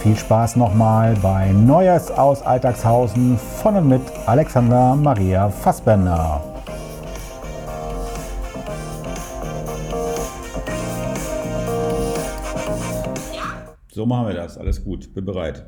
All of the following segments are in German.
viel Spaß nochmal bei Neues aus Alltagshausen von und mit Alexander Maria Fassbender. So machen wir das. Alles gut. Bin bereit.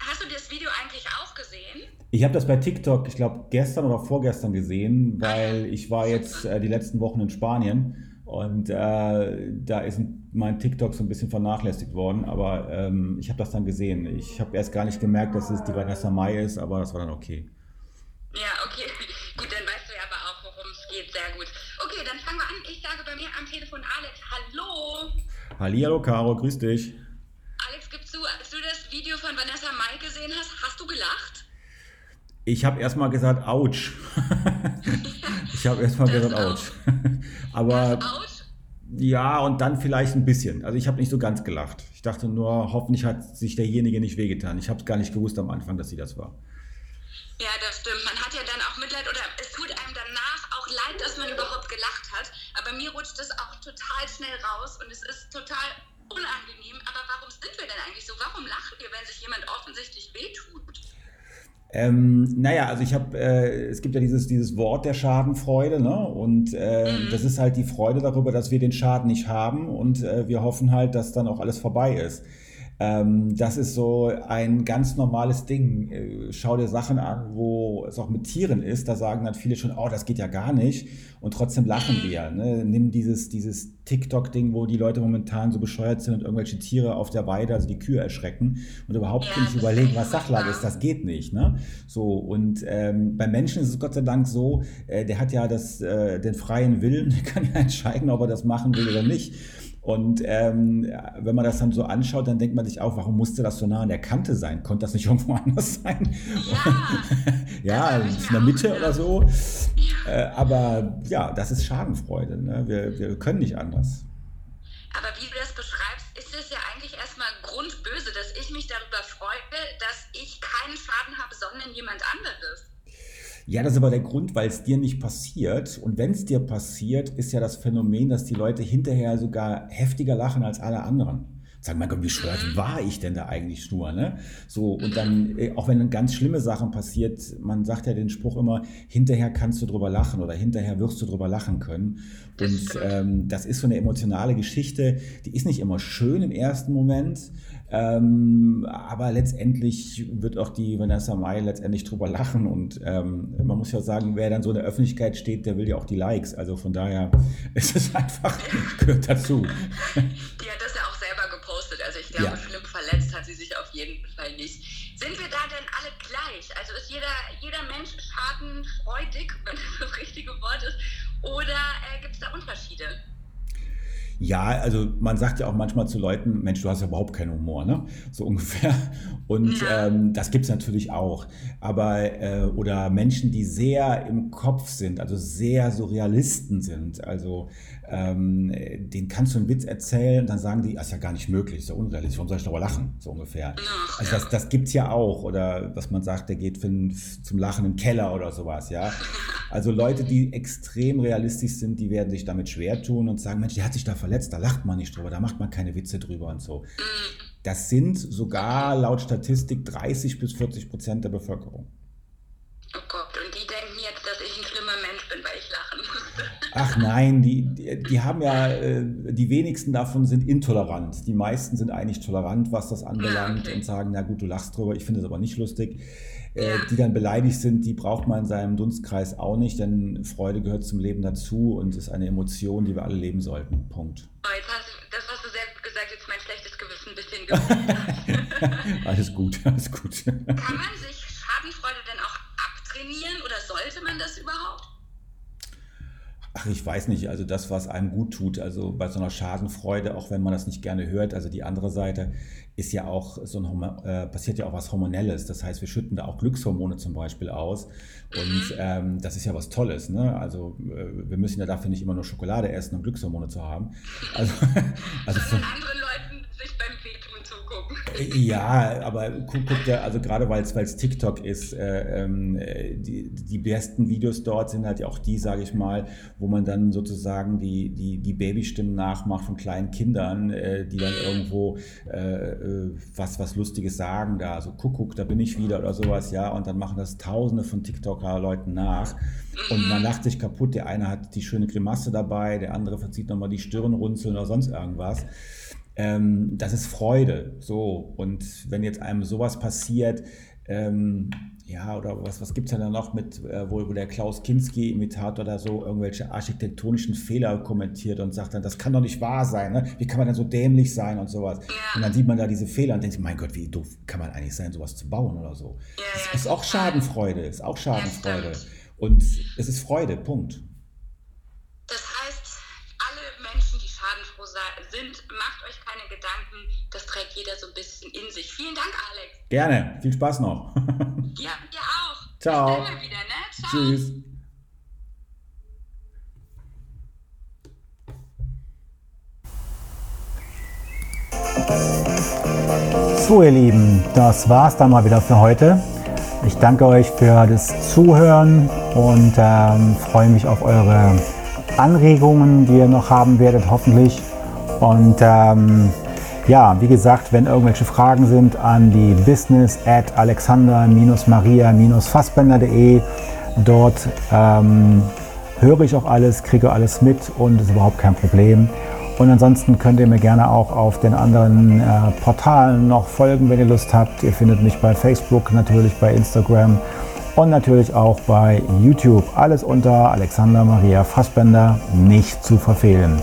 Hast du das Video eigentlich auch gesehen? Ich habe das bei TikTok, ich glaube, gestern oder vorgestern gesehen, weil ich war jetzt äh, die letzten Wochen in Spanien und äh, da ist mein TikTok so ein bisschen vernachlässigt worden, aber ähm, ich habe das dann gesehen. Ich habe erst gar nicht gemerkt, dass es die Vanessa Mai ist, aber das war dann okay. Ja, okay. Gut, dann weißt du ja aber auch, worum es geht. Sehr gut. Okay, dann fangen wir an. Ich sage bei mir am Telefon Alex, hallo. Hallihallo, Caro, grüß dich. Alex, gib zu, als du das Video von Vanessa Mai gesehen hast, hast du gelacht? Ich habe erstmal gesagt, ouch. ich habe erstmal gesagt, ouch. Aber Out? ja, und dann vielleicht ein bisschen. Also ich habe nicht so ganz gelacht. Ich dachte nur, hoffentlich hat sich derjenige nicht wehgetan. Ich habe es gar nicht gewusst am Anfang, dass sie das war. Ja, das stimmt. Man hat ja dann auch Mitleid oder es tut einem danach auch leid, dass man überhaupt gelacht hat. Aber mir rutscht das auch total schnell raus und es ist total unangenehm. Aber warum sind wir denn eigentlich so? Warum lachen wir, wenn sich jemand offensichtlich wehtut? Ähm, naja, also ich habe, äh, es gibt ja dieses, dieses Wort der Schadenfreude, ne? Und äh, Mhm. das ist halt die Freude darüber, dass wir den Schaden nicht haben und äh, wir hoffen halt, dass dann auch alles vorbei ist. Ähm, das ist so ein ganz normales Ding. Äh, Schau dir Sachen an, wo es auch mit Tieren ist. Da sagen dann viele schon, oh, das geht ja gar nicht. Und trotzdem lachen wir. Ne? Nimm dieses, dieses TikTok-Ding, wo die Leute momentan so bescheuert sind und irgendwelche Tiere auf der Weide, also die Kühe erschrecken und überhaupt Ja, nicht überlegen, was Sachlage ist. Das geht nicht. Ne? So, und ähm, beim Menschen ist es Gott sei Dank so, äh, der hat ja das, äh, den freien Willen, der kann ja entscheiden, ob er das machen will oder nicht. Und ähm, wenn man das dann so anschaut, dann denkt man sich auch, warum musste das so nah an der Kante sein? Konnte das nicht irgendwo anders sein? Ja, ja, in der Mitte auch oder so. Äh, aber ja, das ist Schadenfreude. Ne? Wir, wir können nicht anders. Aber wie du das beschreibst, ist es ja eigentlich erstmal grundböse, dass ich mich darüber freue, dass ich keinen Schaden habe, sondern jemand anderes. Ja, das ist aber der Grund, weil es dir nicht passiert. Und wenn es dir passiert, ist ja das Phänomen, dass die Leute hinterher sogar heftiger lachen als alle anderen. Sagen, mein Gott, wie bescheuert war ich denn da eigentlich nur? Ne? So, und dann, äh, auch wenn ganz schlimme Sachen passiert, man sagt ja den Spruch immer, hinterher kannst du drüber lachen oder hinterher wirst du drüber lachen können. Und ähm, das ist so eine emotionale Geschichte, die ist nicht immer schön im ersten Moment, ähm, aber letztendlich wird auch die Vanessa Mai letztendlich drüber lachen und ähm, man muss ja sagen, wer dann so in der Öffentlichkeit steht, der will ja auch die Likes. Also von daher ist es einfach, gehört dazu. Die hat das ja auch ich glaube, Ja. schlimm verletzt hat sie sich auf jeden Fall nicht. Sind wir da denn alle gleich? Also ist jeder, jeder Mensch schadenfreudig, wenn das das richtige Wort ist? Oder äh, gibt es da Unterschiede? Ja, also man sagt ja auch manchmal zu Leuten, Mensch, du hast ja überhaupt keinen Humor, ne? So ungefähr. Und Ja. ähm, das gibt's natürlich auch. Aber, äh, oder Menschen, die sehr im Kopf sind, also sehr so Realisten sind. Also ähm, denen kannst du einen Witz erzählen und dann sagen die, das ist ja gar nicht möglich, ist ja unrealistisch, warum soll ich darüber lachen? So ungefähr. Also das, das gibt's ja auch. Oder was man sagt, der geht zum Lachen im Keller oder sowas, ja. Also Leute, die extrem realistisch sind, die werden sich damit schwer tun und sagen, Mensch, der hat sich da verletzt, da lacht man nicht drüber, da macht man keine Witze drüber und so. Das sind sogar laut Statistik 30 bis 40 Prozent der Bevölkerung. Oh Gott, und die denken jetzt, dass ich ein schlimmer Mensch bin, weil ich lachen musste. Ach nein, die, die, die haben ja, äh, die wenigsten davon sind intolerant. Die meisten sind eigentlich tolerant, was das anbelangt okay. und sagen, na gut, du lachst drüber, ich finde es aber nicht lustig. Äh, Ja. Die dann beleidigt sind, die braucht man in seinem Dunstkreis auch nicht, denn Freude gehört zum Leben dazu und ist eine Emotion, die wir alle leben sollten. Punkt. Oh, jetzt hast du, das hast du sehr gut gesagt, jetzt mein schlechtes Gewissen ein bisschen gefühlt. alles gut, alles gut. Kann man sich Schadenfreude denn auch abtrainieren oder sollte man das überhaupt? Ach, ich weiß nicht, also das, was einem gut tut, also bei so einer Schadenfreude, auch wenn man das nicht gerne hört, also die andere Seite ist ja auch so ein, äh, passiert ja auch was Hormonelles. Das heißt, wir schütten da auch Glückshormone zum Beispiel aus. Und ähm, das ist ja was Tolles, ne? Also äh, wir müssen ja dafür nicht immer nur Schokolade essen, um Glückshormone zu haben. Also, also von, Sondern anderen Leuten sich beim Wehtun zugucken. Ja, aber guck, guck dir, also gerade weil es TikTok ist, äh, ähm, äh, die, die besten Videos dort sind halt auch die, sage ich mal, wo man dann sozusagen die, die, die Babystimmen nachmacht von kleinen Kindern, äh, die dann irgendwo äh, äh, was, was Lustiges sagen da, so Kuckuck, da bin ich wieder oder sowas, ja, und dann machen das tausende von TikToker-Leuten nach. Und man lacht sich kaputt, der eine hat die schöne Grimasse dabei, der andere verzieht nochmal die Stirn runzeln oder sonst irgendwas ähm, das ist Freude. So, und wenn jetzt einem sowas passiert, ähm, ja, oder was, was gibt es denn da noch mit, äh, wo, wo der Klaus Kinski-Imitator da so irgendwelche architektonischen Fehler kommentiert und sagt dann, das kann doch nicht wahr sein, ne? wie kann man denn so dämlich sein und sowas. Und dann sieht man da diese Fehler und denkt sich, mein Gott, wie doof kann man eigentlich sein, sowas zu bauen oder so. Ja, das ja, ist auch. Schadenfreude, ist auch Schadenfreude. Und es ist Freude, Punkt. Das heißt, alle Menschen, die schadenfroh sa- sind, macht euch keine Gedanken. Das trägt jeder so ein bisschen in sich. Vielen Dank, Alex. Gerne, viel Spaß noch. Ja, dir auch. Ciao. Wieder, ne? Ciao. Tschüss. So ihr Lieben, das war's dann mal wieder für heute. Ich danke euch für das Zuhören und ähm, freue mich auf eure Anregungen, die ihr noch haben werdet, hoffentlich. Und ähm, ja, wie gesagt, wenn irgendwelche Fragen sind, an die business at alexander-maria-fassbender.de. Dort ähm, höre ich auch alles, kriege alles mit und ist überhaupt kein Problem. Und ansonsten könnt ihr mir gerne auch auf den anderen äh, Portalen noch folgen, wenn ihr Lust habt. Ihr findet mich bei Facebook, natürlich bei Instagram und natürlich auch bei YouTube. Alles unter Alexander Maria Fassbender, nicht zu verfehlen.